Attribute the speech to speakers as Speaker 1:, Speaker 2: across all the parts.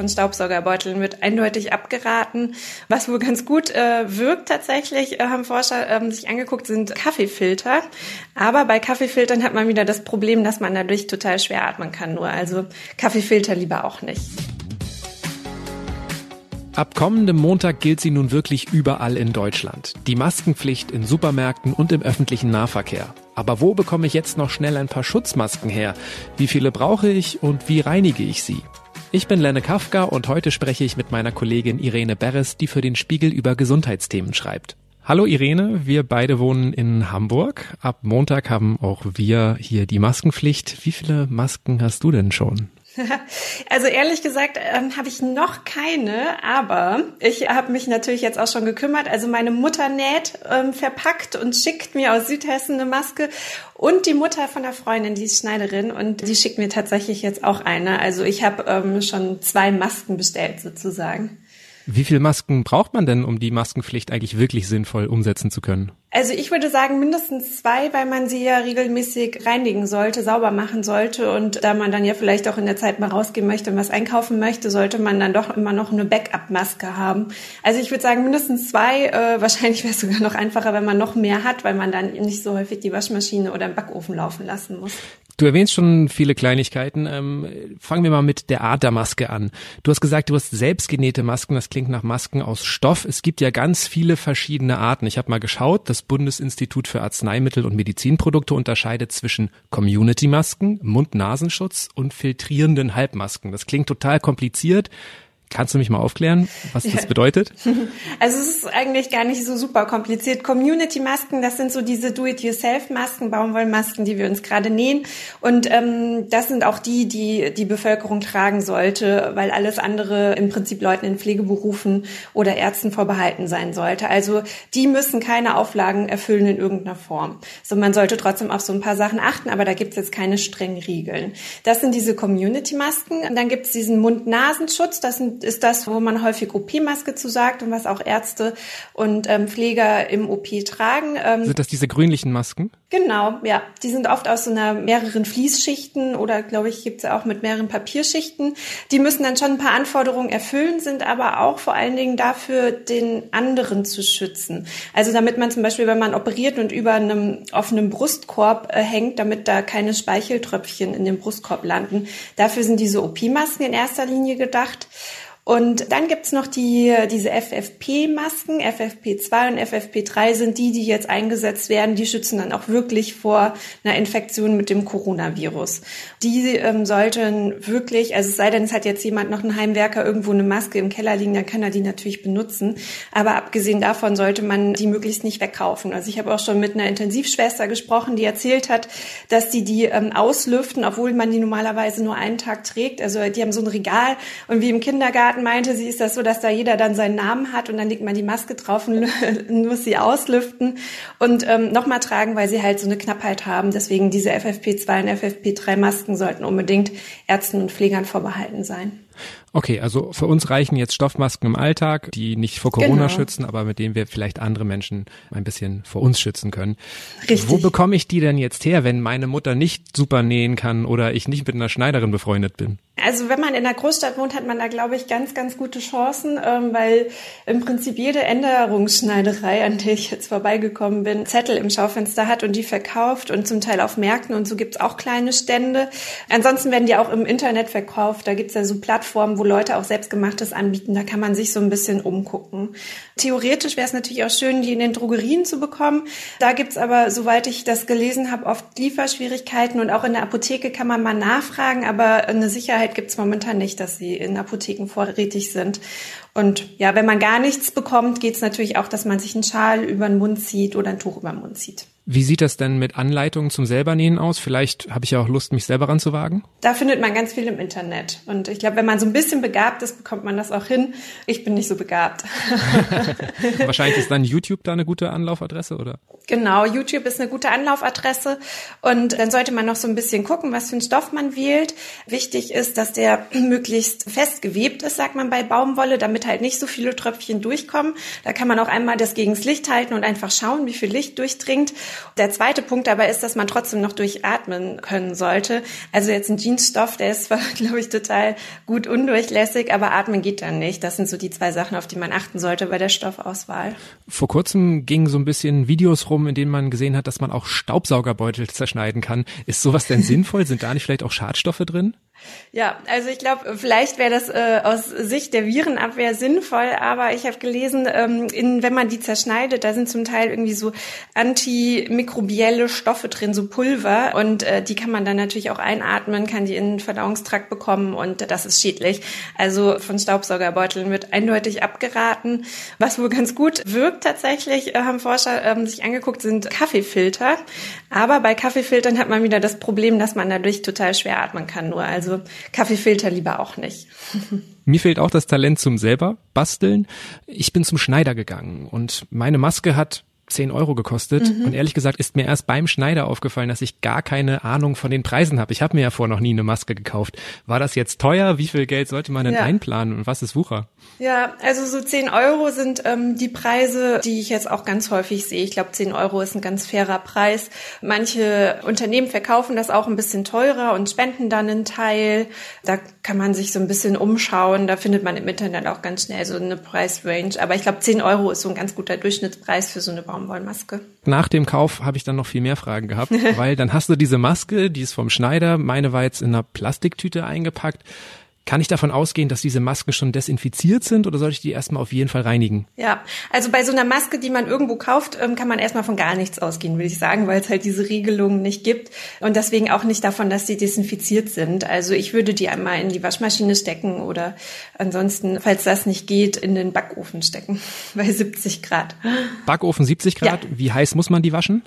Speaker 1: von Staubsaugerbeuteln wird eindeutig abgeraten. Was wohl ganz gut äh, wirkt tatsächlich, äh, haben Forscher äh, sich angeguckt, sind Kaffeefilter. Aber bei Kaffeefiltern hat man wieder das Problem, dass man dadurch total schwer atmen kann nur. Also Kaffeefilter lieber auch nicht.
Speaker 2: Ab kommendem Montag gilt sie nun wirklich überall in Deutschland. Die Maskenpflicht in Supermärkten und im öffentlichen Nahverkehr. Aber wo bekomme ich jetzt noch schnell ein paar Schutzmasken her? Wie viele brauche ich und wie reinige ich sie? Ich bin Lenne Kafka und heute spreche ich mit meiner Kollegin Irene Beres, die für den Spiegel über Gesundheitsthemen schreibt. Hallo Irene, wir beide wohnen in Hamburg. Ab Montag haben auch wir hier die Maskenpflicht. Wie viele Masken hast du denn schon?
Speaker 1: Also ehrlich gesagt ähm, habe ich noch keine, aber ich habe mich natürlich jetzt auch schon gekümmert. Also meine Mutter näht ähm, verpackt und schickt mir aus Südhessen eine Maske und die Mutter von der Freundin, die ist Schneiderin und die schickt mir tatsächlich jetzt auch eine. Also ich habe ähm, schon zwei Masken bestellt sozusagen.
Speaker 2: Wie viele Masken braucht man denn, um die Maskenpflicht eigentlich wirklich sinnvoll umsetzen zu können?
Speaker 1: Also ich würde sagen mindestens zwei, weil man sie ja regelmäßig reinigen sollte, sauber machen sollte und da man dann ja vielleicht auch in der Zeit mal rausgehen möchte und was einkaufen möchte, sollte man dann doch immer noch eine Backup-Maske haben. Also ich würde sagen mindestens zwei. Äh, wahrscheinlich wäre es sogar noch einfacher, wenn man noch mehr hat, weil man dann nicht so häufig die Waschmaschine oder den Backofen laufen lassen muss.
Speaker 2: Du erwähnst schon viele Kleinigkeiten. Ähm, fangen wir mal mit der Art der Maske an. Du hast gesagt, du hast selbstgenähte Masken. Das klingt nach Masken aus Stoff. Es gibt ja ganz viele verschiedene Arten. Ich habe mal geschaut. Das Bundesinstitut für Arzneimittel und Medizinprodukte unterscheidet zwischen Community-Masken, Mund-Nasenschutz und filtrierenden Halbmasken. Das klingt total kompliziert. Kannst du mich mal aufklären, was das bedeutet?
Speaker 1: Also es ist eigentlich gar nicht so super kompliziert. Community-Masken, das sind so diese Do-it-yourself-Masken, Baumwollmasken, die wir uns gerade nähen. Und ähm, das sind auch die, die die Bevölkerung tragen sollte, weil alles andere im Prinzip Leuten in Pflegeberufen oder Ärzten vorbehalten sein sollte. Also die müssen keine Auflagen erfüllen in irgendeiner Form. So man sollte trotzdem auf so ein paar Sachen achten, aber da gibt es jetzt keine strengen Regeln. Das sind diese Community-Masken. Dann gibt es diesen Mund-Nasenschutz. Das sind ist das, wo man häufig OP-Maske zu sagt und was auch Ärzte und ähm, Pfleger im OP tragen.
Speaker 2: Ähm, sind das diese grünlichen Masken?
Speaker 1: Genau, ja. Die sind oft aus so einer mehreren Fließschichten oder glaube ich gibt es auch mit mehreren Papierschichten. Die müssen dann schon ein paar Anforderungen erfüllen, sind aber auch vor allen Dingen dafür, den anderen zu schützen. Also damit man zum Beispiel, wenn man operiert und über einem offenen Brustkorb äh, hängt, damit da keine Speicheltröpfchen in dem Brustkorb landen. Dafür sind diese OP-Masken in erster Linie gedacht. Und dann gibt's noch die, diese FFP-Masken. FFP2 und FFP3 sind die, die jetzt eingesetzt werden. Die schützen dann auch wirklich vor einer Infektion mit dem Coronavirus. Die ähm, sollten wirklich, also es sei denn, es hat jetzt jemand noch einen Heimwerker irgendwo eine Maske im Keller liegen, dann kann er die natürlich benutzen. Aber abgesehen davon sollte man die möglichst nicht wegkaufen. Also ich habe auch schon mit einer Intensivschwester gesprochen, die erzählt hat, dass die die ähm, auslüften, obwohl man die normalerweise nur einen Tag trägt. Also die haben so ein Regal und wie im Kindergarten Kindergarten meinte sie, ist das so, dass da jeder dann seinen Namen hat und dann legt man die Maske drauf und muss sie auslüften und ähm, nochmal tragen, weil sie halt so eine Knappheit haben. Deswegen diese FFP2 und FFP3 Masken sollten unbedingt Ärzten und Pflegern vorbehalten sein.
Speaker 2: Okay, also für uns reichen jetzt Stoffmasken im Alltag, die nicht vor Corona genau. schützen, aber mit denen wir vielleicht andere Menschen ein bisschen vor uns schützen können. Richtig. Wo bekomme ich die denn jetzt her, wenn meine Mutter nicht super nähen kann oder ich nicht mit einer Schneiderin befreundet bin?
Speaker 1: Also wenn man in der Großstadt wohnt, hat man da, glaube ich, ganz, ganz gute Chancen, ähm, weil im Prinzip jede Änderungsschneiderei, an der ich jetzt vorbeigekommen bin, Zettel im Schaufenster hat und die verkauft und zum Teil auf Märkten und so gibt's auch kleine Stände. Ansonsten werden die auch im Internet verkauft. Da gibt's ja so Plattformen, wo Leute auch selbstgemachtes anbieten. Da kann man sich so ein bisschen umgucken. Theoretisch wäre es natürlich auch schön, die in den Drogerien zu bekommen. Da gibt's aber, soweit ich das gelesen habe, oft Lieferschwierigkeiten und auch in der Apotheke kann man mal nachfragen, aber eine Sicherheit Sicherheit gibt es momentan nicht, dass sie in Apotheken vorrätig sind. Und ja, wenn man gar nichts bekommt, geht es natürlich auch, dass man sich einen Schal über den Mund zieht oder ein Tuch über den Mund zieht.
Speaker 2: Wie sieht das denn mit Anleitungen zum Selbernähen aus? Vielleicht habe ich ja auch Lust, mich selber ranzuwagen.
Speaker 1: Da findet man ganz viel im Internet. Und ich glaube, wenn man so ein bisschen begabt ist, bekommt man das auch hin. Ich bin nicht so begabt.
Speaker 2: Wahrscheinlich ist dann YouTube da eine gute Anlaufadresse, oder?
Speaker 1: Genau, YouTube ist eine gute Anlaufadresse. Und dann sollte man noch so ein bisschen gucken, was für einen Stoff man wählt. Wichtig ist, dass der möglichst fest gewebt ist, sagt man bei Baumwolle, damit halt nicht so viele Tröpfchen durchkommen. Da kann man auch einmal das gegens Licht halten und einfach schauen, wie viel Licht durchdringt. Der zweite Punkt aber ist, dass man trotzdem noch durchatmen können sollte. Also jetzt ein Jeansstoff, der ist zwar, glaube ich, total gut undurchlässig, aber atmen geht dann nicht. Das sind so die zwei Sachen, auf die man achten sollte bei der Stoffauswahl.
Speaker 2: Vor kurzem gingen so ein bisschen Videos rum, in denen man gesehen hat, dass man auch Staubsaugerbeutel zerschneiden kann. Ist sowas denn sinnvoll? Sind da nicht vielleicht auch Schadstoffe drin?
Speaker 1: Ja, also ich glaube, vielleicht wäre das äh, aus Sicht der Virenabwehr sinnvoll, aber ich habe gelesen, ähm, in, wenn man die zerschneidet, da sind zum Teil irgendwie so antimikrobielle Stoffe drin, so Pulver und äh, die kann man dann natürlich auch einatmen, kann die in den Verdauungstrakt bekommen und das ist schädlich. Also von Staubsaugerbeuteln wird eindeutig abgeraten. Was wohl ganz gut wirkt tatsächlich, äh, haben Forscher ähm, sich angeguckt, sind Kaffeefilter. Aber bei Kaffeefiltern hat man wieder das Problem, dass man dadurch total schwer atmen kann nur. Also also Kaffeefilter lieber auch nicht.
Speaker 2: Mir fehlt auch das Talent zum selber basteln. Ich bin zum Schneider gegangen und meine Maske hat 10 Euro gekostet. Mhm. Und ehrlich gesagt ist mir erst beim Schneider aufgefallen, dass ich gar keine Ahnung von den Preisen habe. Ich habe mir ja vorher noch nie eine Maske gekauft. War das jetzt teuer? Wie viel Geld sollte man denn ja. einplanen und was ist Wucher?
Speaker 1: Ja, also so 10 Euro sind ähm, die Preise, die ich jetzt auch ganz häufig sehe. Ich glaube, 10 Euro ist ein ganz fairer Preis. Manche Unternehmen verkaufen das auch ein bisschen teurer und spenden dann einen Teil. Da kann man sich so ein bisschen umschauen. Da findet man im Internet auch ganz schnell so eine Preisrange. Aber ich glaube, 10 Euro ist so ein ganz guter Durchschnittspreis für so eine Baum Baumwollmaske.
Speaker 2: Nach dem Kauf habe ich dann noch viel mehr Fragen gehabt, weil dann hast du diese Maske, die ist vom Schneider, meine war jetzt in einer Plastiktüte eingepackt. Kann ich davon ausgehen, dass diese Masken schon desinfiziert sind oder soll ich die erstmal auf jeden Fall reinigen?
Speaker 1: Ja, also bei so einer Maske, die man irgendwo kauft, ähm, kann man erstmal von gar nichts ausgehen, würde ich sagen, weil es halt diese Regelungen nicht gibt und deswegen auch nicht davon, dass sie desinfiziert sind. Also ich würde die einmal in die Waschmaschine stecken oder ansonsten, falls das nicht geht, in den Backofen stecken bei 70 Grad.
Speaker 2: Backofen 70 Grad, ja. wie heiß muss man die waschen?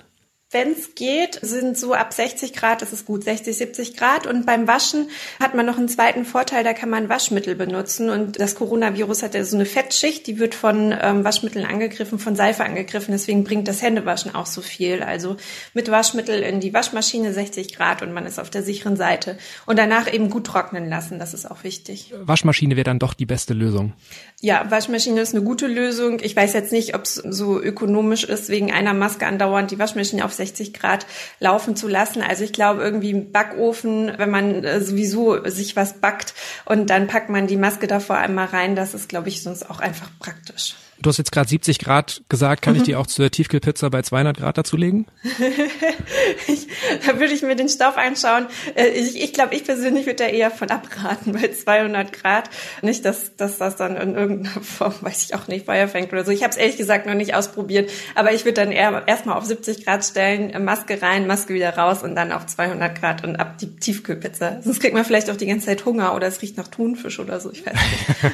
Speaker 1: Wenn es geht, sind so ab 60 Grad, das ist gut, 60, 70 Grad. Und beim Waschen hat man noch einen zweiten Vorteil, da kann man Waschmittel benutzen. Und das Coronavirus hat ja so eine Fettschicht, die wird von ähm, Waschmitteln angegriffen, von Seife angegriffen. Deswegen bringt das Händewaschen auch so viel. Also mit Waschmittel in die Waschmaschine 60 Grad und man ist auf der sicheren Seite. Und danach eben gut trocknen lassen, das ist auch wichtig.
Speaker 2: Waschmaschine wäre dann doch die beste Lösung.
Speaker 1: Ja, Waschmaschine ist eine gute Lösung. Ich weiß jetzt nicht, ob es so ökonomisch ist, wegen einer Maske andauernd die Waschmaschine auf 60 Grad laufen zu lassen. Also ich glaube irgendwie im Backofen, wenn man äh, sowieso sich was backt und dann packt man die Maske davor einmal rein, das ist, glaube ich, sonst auch einfach praktisch.
Speaker 2: Du hast jetzt gerade 70 Grad gesagt. Kann mhm. ich die auch zur Tiefkühlpizza bei 200 Grad dazulegen?
Speaker 1: ich, da würde ich mir den Stoff anschauen. Äh, ich, ich glaube, ich persönlich würde da eher von abraten bei 200 Grad. Nicht, dass, dass das dann in irgendeiner Form, weiß ich auch nicht, Feuer fängt oder so. Ich habe es ehrlich gesagt noch nicht ausprobiert. Aber ich würde dann eher erstmal auf 70 Grad stellen, Maske rein, Maske wieder raus und dann auf 200 Grad und ab die Tiefkühlpizza. Sonst kriegt man vielleicht auch die ganze Zeit Hunger oder es riecht nach Thunfisch oder so. Ich weiß nicht.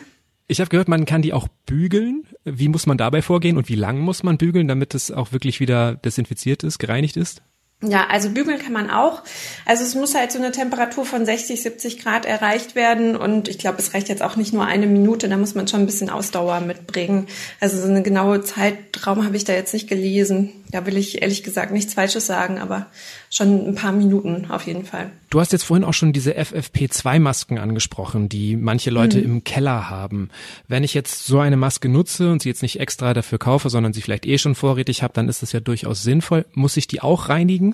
Speaker 2: Ich habe gehört, man kann die auch bügeln. Wie muss man dabei vorgehen und wie lang muss man bügeln, damit es auch wirklich wieder desinfiziert ist, gereinigt ist?
Speaker 1: Ja, also bügeln kann man auch. Also es muss halt so eine Temperatur von 60, 70 Grad erreicht werden und ich glaube, es reicht jetzt auch nicht nur eine Minute, da muss man schon ein bisschen Ausdauer mitbringen. Also so eine genaue Zeitraum habe ich da jetzt nicht gelesen. Da will ich ehrlich gesagt nichts Falsches sagen, aber schon ein paar Minuten auf jeden Fall.
Speaker 2: Du hast jetzt vorhin auch schon diese FFP2-Masken angesprochen, die manche Leute mhm. im Keller haben. Wenn ich jetzt so eine Maske nutze und sie jetzt nicht extra dafür kaufe, sondern sie vielleicht eh schon vorrätig habe, dann ist das ja durchaus sinnvoll. Muss ich die auch reinigen?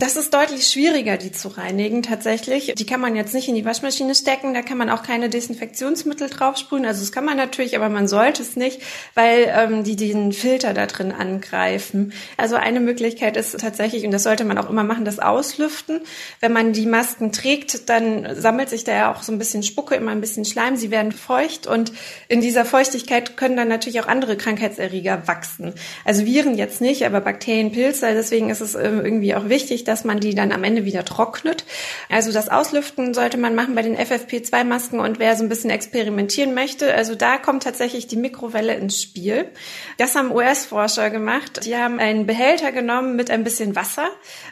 Speaker 1: Das ist deutlich schwieriger, die zu reinigen tatsächlich. Die kann man jetzt nicht in die Waschmaschine stecken, da kann man auch keine Desinfektionsmittel draufsprühen. Also das kann man natürlich, aber man sollte es nicht, weil ähm, die den Filter da drin angreifen. Also eine Möglichkeit ist tatsächlich, und das sollte man auch immer machen, das Auslüften. Wenn man die Masken trägt, dann sammelt sich da ja auch so ein bisschen Spucke, immer ein bisschen Schleim. Sie werden feucht und in dieser Feuchtigkeit können dann natürlich auch andere Krankheitserreger wachsen. Also Viren jetzt nicht, aber Bakterien, Pilze. Deswegen ist es äh, irgendwie auch wichtig, dass man die dann am Ende wieder trocknet. Also das Auslüften sollte man machen bei den FFP2-Masken und wer so ein bisschen experimentieren möchte, also da kommt tatsächlich die Mikrowelle ins Spiel. Das haben US-Forscher gemacht. Die haben einen Behälter genommen mit ein bisschen Wasser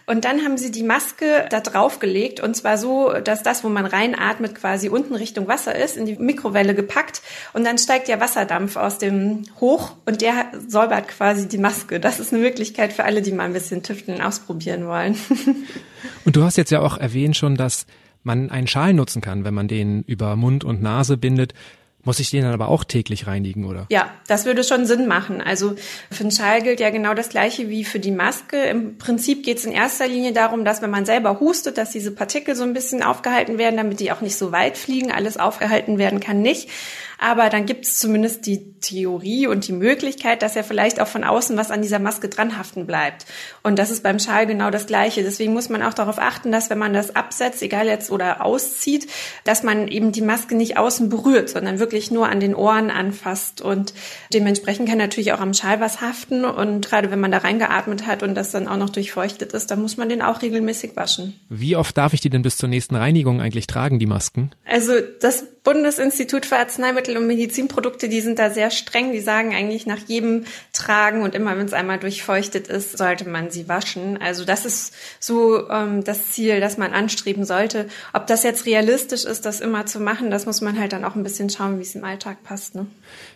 Speaker 1: und dann haben sie die Maske da drauf gelegt und zwar so, dass das, wo man reinatmet, quasi unten Richtung Wasser ist, in die Mikrowelle gepackt und dann steigt ja Wasserdampf aus dem hoch und der säubert quasi die Maske. Das ist eine Möglichkeit für alle, die mal ein bisschen tüfteln ausprobieren wollen.
Speaker 2: Und du hast jetzt ja auch erwähnt schon, dass man einen Schal nutzen kann, wenn man den über Mund und Nase bindet. Muss ich den dann aber auch täglich reinigen, oder?
Speaker 1: Ja, das würde schon Sinn machen. Also für den Schal gilt ja genau das Gleiche wie für die Maske. Im Prinzip geht es in erster Linie darum, dass wenn man selber hustet, dass diese Partikel so ein bisschen aufgehalten werden, damit die auch nicht so weit fliegen. Alles aufgehalten werden kann nicht. Aber dann gibt es zumindest die Theorie und die Möglichkeit, dass ja vielleicht auch von außen was an dieser Maske dranhaften bleibt. Und das ist beim Schal genau das Gleiche. Deswegen muss man auch darauf achten, dass wenn man das absetzt, egal jetzt oder auszieht, dass man eben die Maske nicht außen berührt, sondern wirklich nur an den Ohren anfasst. Und dementsprechend kann natürlich auch am Schal was haften. Und gerade wenn man da reingeatmet hat und das dann auch noch durchfeuchtet ist, dann muss man den auch regelmäßig waschen.
Speaker 2: Wie oft darf ich die denn bis zur nächsten Reinigung eigentlich tragen, die Masken?
Speaker 1: Also das Bundesinstitut für Arzneimittel und Medizinprodukte, die sind da sehr streng. Die sagen eigentlich nach jedem Tragen und immer, wenn es einmal durchfeuchtet ist, sollte man sie waschen. Also das ist so ähm, das Ziel, das man anstreben sollte. Ob das jetzt realistisch ist, das immer zu machen, das muss man halt dann auch ein bisschen schauen, wie es im Alltag passt. Ne?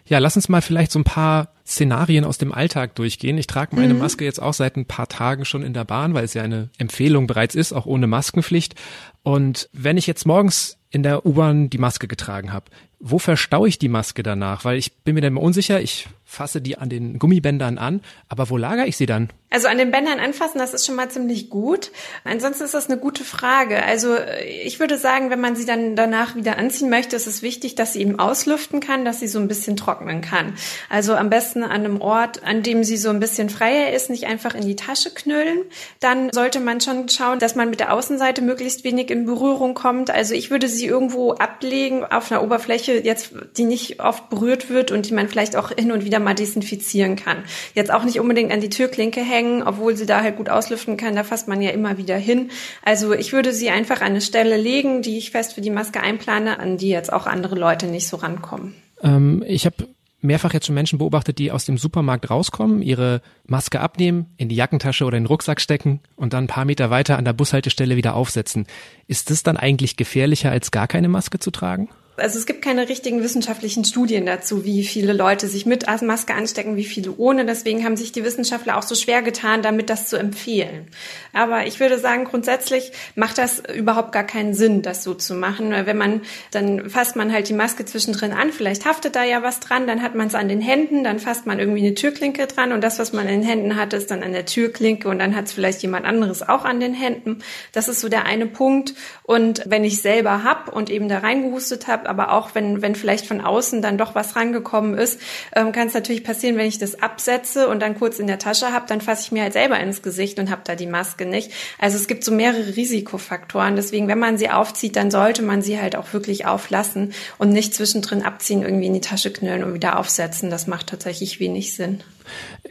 Speaker 2: Ja, lass uns mal vielleicht so ein paar Szenarien aus dem Alltag durchgehen. Ich trage meine mhm. Maske jetzt auch seit ein paar Tagen schon in der Bahn, weil es ja eine Empfehlung bereits ist, auch ohne Maskenpflicht. Und wenn ich jetzt morgens in der U-Bahn die Maske getragen habe, wo verstaue ich die Maske danach? Weil ich bin mir dann unsicher, ich fasse die an den Gummibändern an, aber wo lagere ich sie dann?
Speaker 1: Also an den Bändern anfassen, das ist schon mal ziemlich gut. Ansonsten ist das eine gute Frage. Also ich würde sagen, wenn man sie dann danach wieder anziehen möchte, ist es wichtig, dass sie eben auslüften kann, dass sie so ein bisschen trocknen kann. Also am besten an einem Ort, an dem sie so ein bisschen freier ist, nicht einfach in die Tasche knüllen. Dann sollte man schon schauen, dass man mit der Außenseite möglichst wenig in Berührung kommt. Also ich würde sie irgendwo ablegen auf einer Oberfläche, jetzt die nicht oft berührt wird und die man vielleicht auch hin und wieder mal desinfizieren kann. Jetzt auch nicht unbedingt an die Türklinke hängen obwohl sie da halt gut auslüften kann. Da fasst man ja immer wieder hin. Also ich würde sie einfach an eine Stelle legen, die ich fest für die Maske einplane, an die jetzt auch andere Leute nicht so rankommen.
Speaker 2: Ähm, ich habe mehrfach jetzt schon Menschen beobachtet, die aus dem Supermarkt rauskommen, ihre Maske abnehmen, in die Jackentasche oder in den Rucksack stecken und dann ein paar Meter weiter an der Bushaltestelle wieder aufsetzen. Ist das dann eigentlich gefährlicher, als gar keine Maske zu tragen?
Speaker 1: Also es gibt keine richtigen wissenschaftlichen Studien dazu, wie viele Leute sich mit Maske anstecken, wie viele ohne. Deswegen haben sich die Wissenschaftler auch so schwer getan, damit das zu empfehlen. Aber ich würde sagen, grundsätzlich macht das überhaupt gar keinen Sinn, das so zu machen. Wenn man, dann fasst man halt die Maske zwischendrin an, vielleicht haftet da ja was dran, dann hat man es an den Händen, dann fasst man irgendwie eine Türklinke dran und das, was man in den Händen hat, ist dann an der Türklinke und dann hat es vielleicht jemand anderes auch an den Händen. Das ist so der eine Punkt. Und wenn ich selber hab und eben da reingehustet habe, aber auch wenn, wenn vielleicht von außen dann doch was rangekommen ist, ähm, kann es natürlich passieren, wenn ich das absetze und dann kurz in der Tasche habe, dann fasse ich mir halt selber ins Gesicht und habe da die Maske nicht. Also es gibt so mehrere Risikofaktoren. Deswegen, wenn man sie aufzieht, dann sollte man sie halt auch wirklich auflassen und nicht zwischendrin abziehen, irgendwie in die Tasche knüllen und wieder aufsetzen. Das macht tatsächlich wenig Sinn.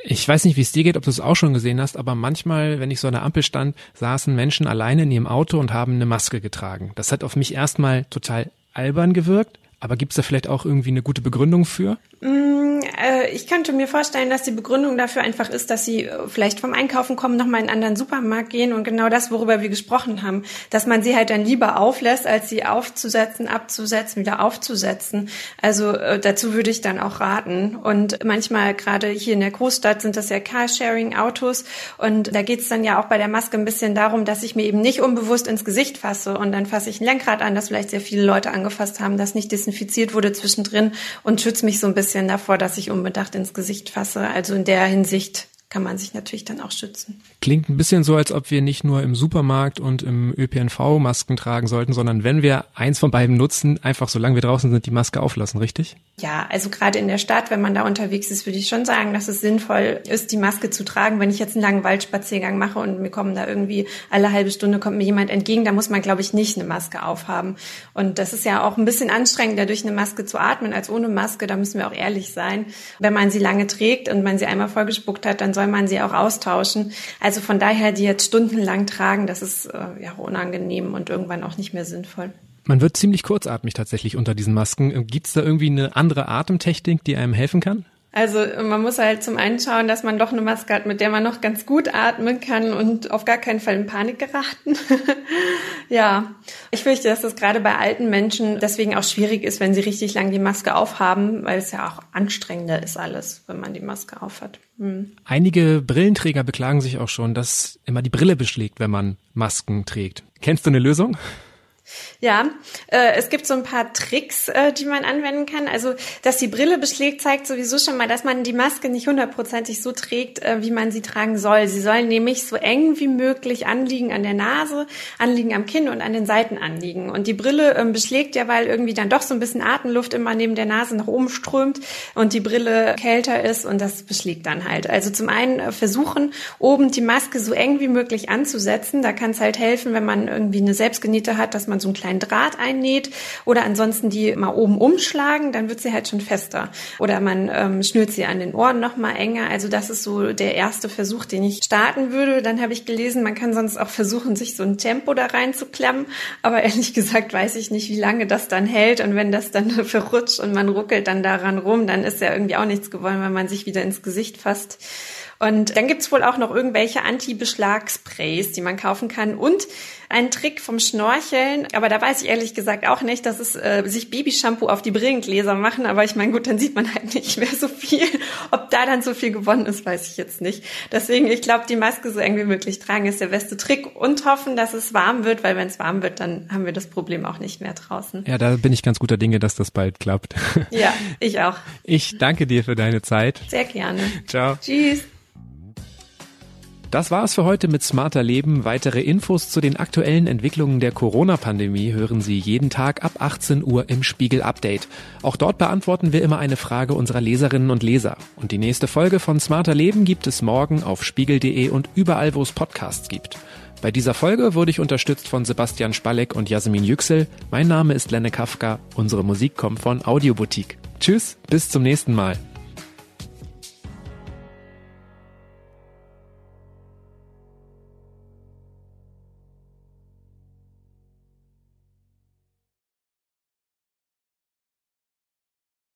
Speaker 2: Ich weiß nicht, wie es dir geht, ob du es auch schon gesehen hast, aber manchmal, wenn ich so an der Ampel stand, saßen Menschen alleine in ihrem Auto und haben eine Maske getragen. Das hat auf mich erstmal total albern gewirkt, aber gibt es da vielleicht auch irgendwie eine gute Begründung für?
Speaker 1: Mm, äh, ich könnte mir vorstellen, dass die Begründung dafür einfach ist, dass sie äh, vielleicht vom Einkaufen kommen, nochmal in einen anderen Supermarkt gehen und genau das, worüber wir gesprochen haben, dass man sie halt dann lieber auflässt, als sie aufzusetzen, abzusetzen, wieder aufzusetzen. Also äh, dazu würde ich dann auch raten. Und manchmal, gerade hier in der Großstadt, sind das ja Carsharing-Autos und da geht es dann ja auch bei der Maske ein bisschen darum, dass ich mir eben nicht unbewusst ins Gesicht fasse und dann fasse ich ein Lenkrad an, das vielleicht sehr viele Leute angefasst haben, das nicht desinfiziert wurde zwischendrin und schütze mich so ein bisschen bisschen davor, dass ich unbedacht ins Gesicht fasse. Also in der Hinsicht kann man sich natürlich dann auch schützen.
Speaker 2: Klingt ein bisschen so, als ob wir nicht nur im Supermarkt und im ÖPNV Masken tragen sollten, sondern wenn wir eins von beiden nutzen, einfach solange wir draußen sind, die Maske auflassen, richtig?
Speaker 1: Ja, also gerade in der Stadt, wenn man da unterwegs ist, würde ich schon sagen, dass es sinnvoll ist, die Maske zu tragen. Wenn ich jetzt einen langen Waldspaziergang mache und mir kommen da irgendwie alle halbe Stunde kommt mir jemand entgegen, da muss man, glaube ich, nicht eine Maske aufhaben. Und das ist ja auch ein bisschen anstrengender, durch eine Maske zu atmen als ohne Maske. Da müssen wir auch ehrlich sein. Wenn man sie lange trägt und man sie einmal vollgespuckt hat, dann soll man sie auch austauschen. Also von daher, die jetzt stundenlang tragen, das ist äh, ja unangenehm und irgendwann auch nicht mehr sinnvoll.
Speaker 2: Man wird ziemlich kurzatmig tatsächlich unter diesen Masken. Gibt es da irgendwie eine andere Atemtechnik, die einem helfen kann?
Speaker 1: Also man muss halt zum einen schauen, dass man doch eine Maske hat, mit der man noch ganz gut atmen kann und auf gar keinen Fall in Panik geraten. ja, ich fürchte, dass das gerade bei alten Menschen deswegen auch schwierig ist, wenn sie richtig lang die Maske aufhaben, weil es ja auch anstrengender ist alles, wenn man die Maske aufhat.
Speaker 2: Hm. Einige Brillenträger beklagen sich auch schon, dass immer die Brille beschlägt, wenn man Masken trägt. Kennst du eine Lösung?
Speaker 1: Ja, äh, es gibt so ein paar Tricks, äh, die man anwenden kann. Also, dass die Brille beschlägt, zeigt sowieso schon mal, dass man die Maske nicht hundertprozentig so trägt, äh, wie man sie tragen soll. Sie sollen nämlich so eng wie möglich anliegen an der Nase, anliegen am Kinn und an den Seiten anliegen. Und die Brille ähm, beschlägt ja, weil irgendwie dann doch so ein bisschen Atemluft immer neben der Nase nach oben strömt und die Brille kälter ist und das beschlägt dann halt. Also zum einen äh, versuchen, oben die Maske so eng wie möglich anzusetzen. Da kann es halt helfen, wenn man irgendwie eine selbstgenähte hat, dass man so einen kleinen Draht einnäht oder ansonsten die mal oben umschlagen, dann wird sie halt schon fester. Oder man ähm, schnürt sie an den Ohren noch mal enger. Also das ist so der erste Versuch, den ich starten würde. Dann habe ich gelesen, man kann sonst auch versuchen, sich so ein Tempo da reinzuklemmen. Aber ehrlich gesagt weiß ich nicht, wie lange das dann hält. Und wenn das dann verrutscht und man ruckelt dann daran rum, dann ist ja irgendwie auch nichts gewollt, wenn man sich wieder ins Gesicht fasst. Und dann gibt's wohl auch noch irgendwelche Anti-Beschlag-Sprays, die man kaufen kann. Und ein Trick vom Schnorcheln, aber da weiß ich ehrlich gesagt auch nicht, dass es äh, sich Babyshampoo auf die Brillengläser machen. Aber ich meine, gut, dann sieht man halt nicht mehr so viel. Ob da dann so viel gewonnen ist, weiß ich jetzt nicht. Deswegen, ich glaube, die Maske so eng wie möglich tragen ist der beste Trick und hoffen, dass es warm wird, weil wenn es warm wird, dann haben wir das Problem auch nicht mehr draußen.
Speaker 2: Ja, da bin ich ganz guter Dinge, dass das bald klappt.
Speaker 1: Ja, ich auch.
Speaker 2: Ich danke dir für deine Zeit.
Speaker 1: Sehr gerne.
Speaker 2: Ciao.
Speaker 1: Tschüss.
Speaker 2: Das war es für heute mit Smarter Leben. Weitere Infos zu den aktuellen Entwicklungen der Corona-Pandemie hören Sie jeden Tag ab 18 Uhr im Spiegel Update. Auch dort beantworten wir immer eine Frage unserer Leserinnen und Leser. Und die nächste Folge von Smarter Leben gibt es morgen auf spiegel.de und überall, wo es Podcasts gibt. Bei dieser Folge wurde ich unterstützt von Sebastian Spalleck und Jasmin Yüksel. Mein Name ist Lenne Kafka. Unsere Musik kommt von Audioboutique. Tschüss, bis zum nächsten Mal.